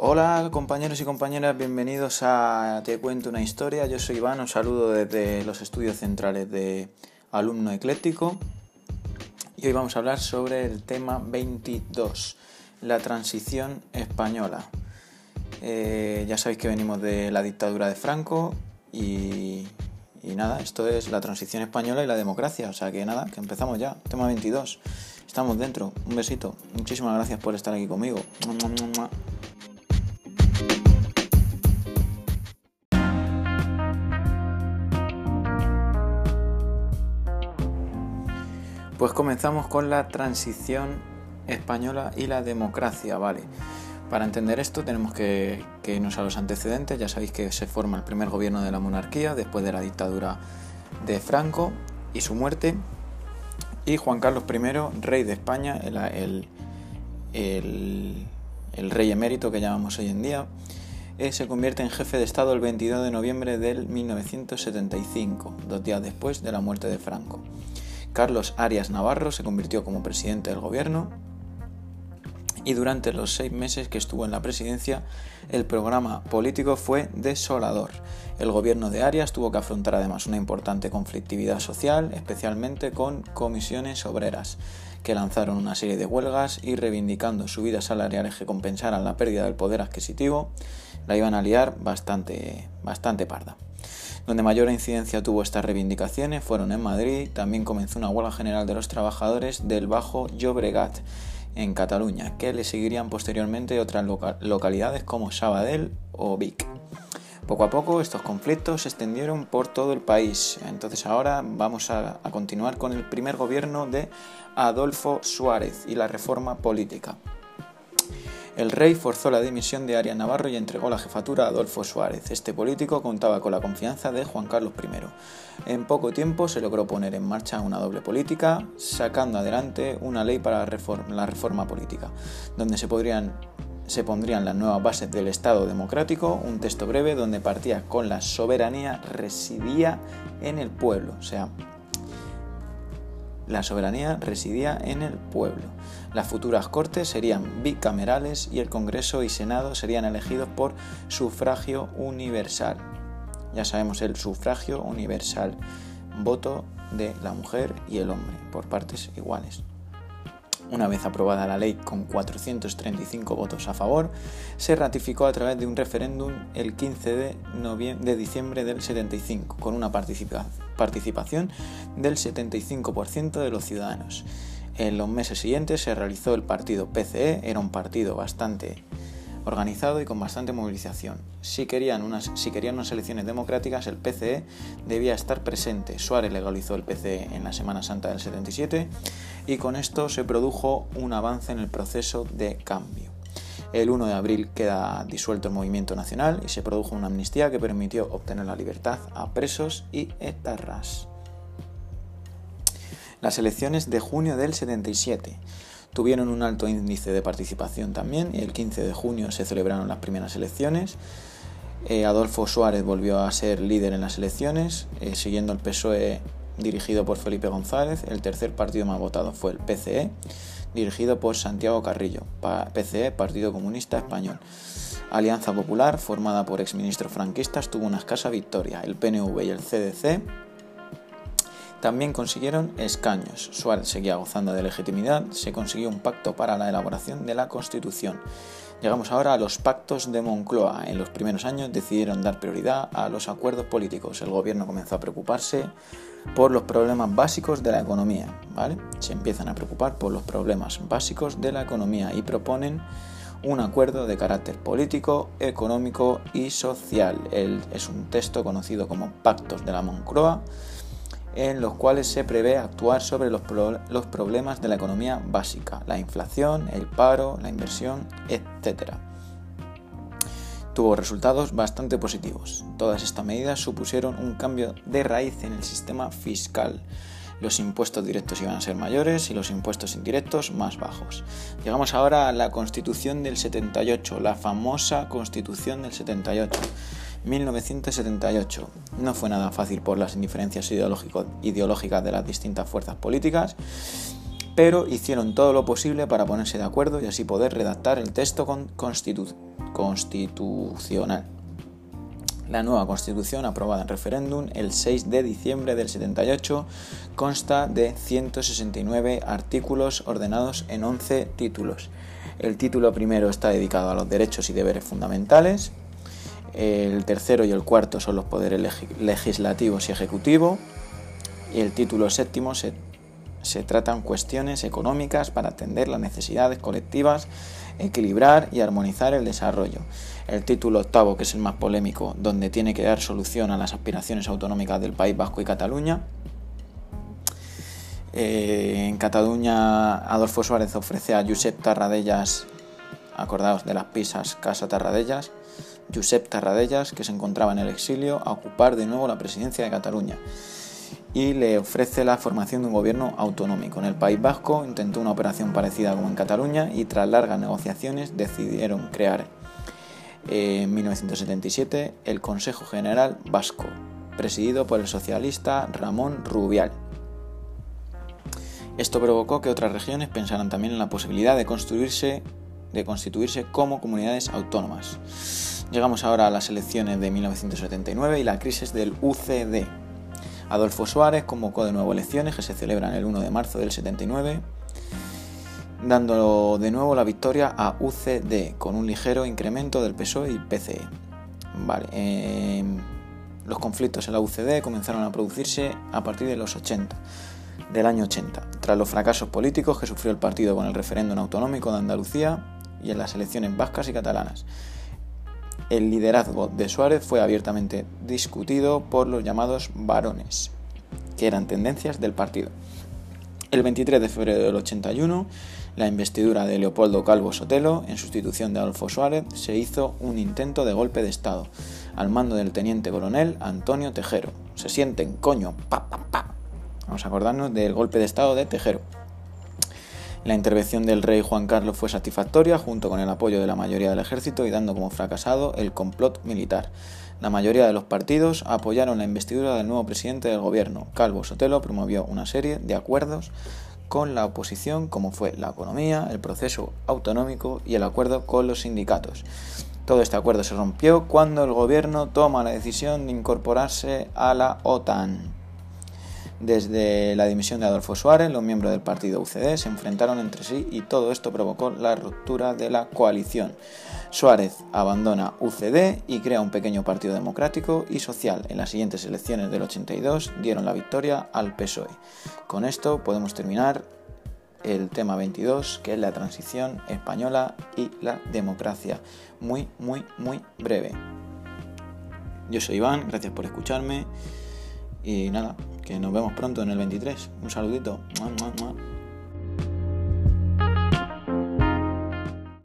Hola compañeros y compañeras, bienvenidos a Te cuento una historia. Yo soy Iván, os saludo desde los estudios centrales de Alumno Ecléctico y hoy vamos a hablar sobre el tema 22, la transición española. Eh, ya sabéis que venimos de la dictadura de Franco y, y nada, esto es la transición española y la democracia, o sea que nada, que empezamos ya, tema 22. Estamos dentro, un besito, muchísimas gracias por estar aquí conmigo. Pues comenzamos con la transición española y la democracia, ¿vale? Para entender esto tenemos que, irnos a los antecedentes. Ya sabéis que se forma el primer gobierno de la monarquía después de la dictadura de Franco y su muerte. Y Juan Carlos I, rey de España, el, el, rey emérito que llamamos hoy en día, eh, se convierte en jefe de Estado el 22 de noviembre del 1975, dos días después de la muerte de Franco. Carlos Arias Navarro se convirtió como presidente del gobierno y durante los seis meses que estuvo en la presidencia el programa político fue desolador. El gobierno de Arias tuvo que afrontar además una importante conflictividad social, especialmente con comisiones obreras, que lanzaron una serie de huelgas y reivindicando subidas salariales que compensaran la pérdida del poder adquisitivo, la iban a liar bastante, bastante parda. Donde mayor incidencia tuvo estas reivindicaciones fueron en Madrid, también comenzó una huelga general de los trabajadores del Bajo Llobregat en Cataluña, que le seguirían posteriormente otras localidades como Sabadell o Vic. Poco a poco estos conflictos se extendieron por todo el país. Entonces ahora vamos a continuar con el primer gobierno de Adolfo Suárez y la reforma política. El rey forzó la dimisión de Arias Navarro y entregó la jefatura a Adolfo Suárez. Este político contaba con la confianza de Juan Carlos I. En poco tiempo se logró poner en marcha una doble política, sacando adelante una ley para la reforma política, donde se, pondrían las nuevas bases del Estado democrático, un texto breve donde partía con la soberanía residía en el pueblo, o sea, la soberanía residía en el pueblo. Las futuras cortes serían bicamerales y el Congreso y Senado serían elegidos por sufragio universal. Ya sabemos el sufragio universal, voto de la mujer y el hombre por partes iguales. Una vez aprobada la ley con 435 votos a favor, se ratificó a través de un referéndum el 15 de, de diciembre del 75, con una participación del 75% de los ciudadanos. En los meses siguientes se realizó el partido PCE, era un partido bastante organizado y con bastante movilización. Si querían, unas, si querían unas elecciones democráticas, el PCE debía estar presente. Suárez legalizó el PCE en la Semana Santa del 77 y con esto se produjo un avance en el proceso de cambio. El 1 de abril queda disuelto el movimiento nacional y se produjo una amnistía que permitió obtener la libertad a presos y etarras. Las elecciones de junio del 77 tuvieron un alto índice de participación también y el 15 de junio se celebraron las primeras elecciones. Eh, Adolfo Suárez volvió a ser líder en las elecciones, eh, siguiendo el PSOE dirigido por Felipe González. El tercer partido más votado fue el PCE, dirigido por Santiago Carrillo, PCE, Partido Comunista Español. Alianza Popular, formada por exministros franquistas, tuvo una escasa victoria. El PNV y el CDC también consiguieron escaños. Suárez seguía gozando de legitimidad, se consiguió un pacto para la elaboración de la Constitución. Llegamos ahora a los pactos de Moncloa. En los primeros años decidieron dar prioridad a los acuerdos políticos. El gobierno comenzó a preocuparse por los problemas básicos de la economía. ¿vale? Se empiezan a preocupar por los problemas básicos de la economía y proponen un acuerdo de carácter político, económico y social. es un texto conocido como Pactos de la Moncloa en los cuales se prevé actuar sobre los, problemas de la economía básica, la inflación, el paro, la inversión, etc. Tuvo resultados bastante positivos. Todas estas medidas supusieron un cambio de raíz en el sistema fiscal. Los impuestos directos iban a ser mayores y los impuestos indirectos más bajos. Llegamos ahora a la Constitución del 78, la famosa Constitución del 78 1978. No fue nada fácil por las indiferencias ideológicas de las distintas fuerzas políticas, pero hicieron todo lo posible para ponerse de acuerdo y así poder redactar el texto constitucional. La nueva constitución, aprobada en referéndum el 6 de diciembre del 78, consta de 169 artículos ordenados en 11 títulos. El título primero está dedicado a los derechos y deberes fundamentales. El tercero y el cuarto son los poderes legislativos y ejecutivos. Y el título séptimo se, se tratan cuestiones económicas para atender las necesidades colectivas, equilibrar y armonizar el desarrollo. El título octavo, que es el más polémico, donde tiene que dar solución a las aspiraciones autonómicas del País Vasco y Cataluña. Eh, en Cataluña, Adolfo Suárez ofrece a Josep Tarradellas, acordaos de las pizzas Casa Tarradellas, Josep Tarradellas, que se encontraba en el exilio, a ocupar de nuevo la presidencia de Cataluña y le ofrece la formación de un gobierno autonómico. En el País Vasco intentó una operación parecida como en Cataluña y tras largas negociaciones decidieron crear en 1977 el Consejo General Vasco, presidido por el socialista Ramón Rubial. Esto provocó que otras regiones pensaran también en la posibilidad de construirse de constituirse como comunidades autónomas. Llegamos ahora a las elecciones de 1979 y la crisis del UCD. Adolfo Suárez convocó de nuevo elecciones que se celebran el 1 de marzo del 79 dando de nuevo la victoria a UCD con un ligero incremento del PSOE y PCE. Vale, em, los conflictos en la UCD comenzaron a producirse a partir de los 80, del año 80, tras los fracasos políticos que sufrió el partido con el referéndum autonómico de Andalucía y en las elecciones vascas y catalanas. El liderazgo de Suárez fue abiertamente discutido por los llamados varones, que eran tendencias del partido. El 23 de febrero del 81 la investidura de Leopoldo Calvo Sotelo, en sustitución de Adolfo Suárez, se hizo un intento de golpe de Estado, al mando del teniente coronel Antonio Tejero. Se sienten, coño, pa, pa, pa. Vamos a acordarnos del golpe de Estado de Tejero. La intervención del rey Juan Carlos fue satisfactoria, junto con el apoyo de la mayoría del ejército y dando como fracasado el complot militar. La mayoría de los partidos apoyaron la investidura del nuevo presidente del gobierno. Calvo Sotelo promovió una serie de acuerdos con la oposición como fue la economía, el proceso autonómico y el acuerdo con los sindicatos. Todo este acuerdo se rompió cuando el gobierno toma la decisión de incorporarse a la OTAN. Desde la dimisión de Adolfo Suárez, los miembros del partido UCD se enfrentaron entre sí y todo esto provocó la ruptura de la coalición. Suárez abandona UCD y crea un pequeño partido democrático y social. En las siguientes elecciones del 82 dieron la victoria al PSOE. Con esto podemos terminar el tema 22, que es la transición española y la democracia. Muy, muy, muy breve. Yo soy Iván, gracias por escucharme y nada, que nos vemos pronto en el 23. Un saludito.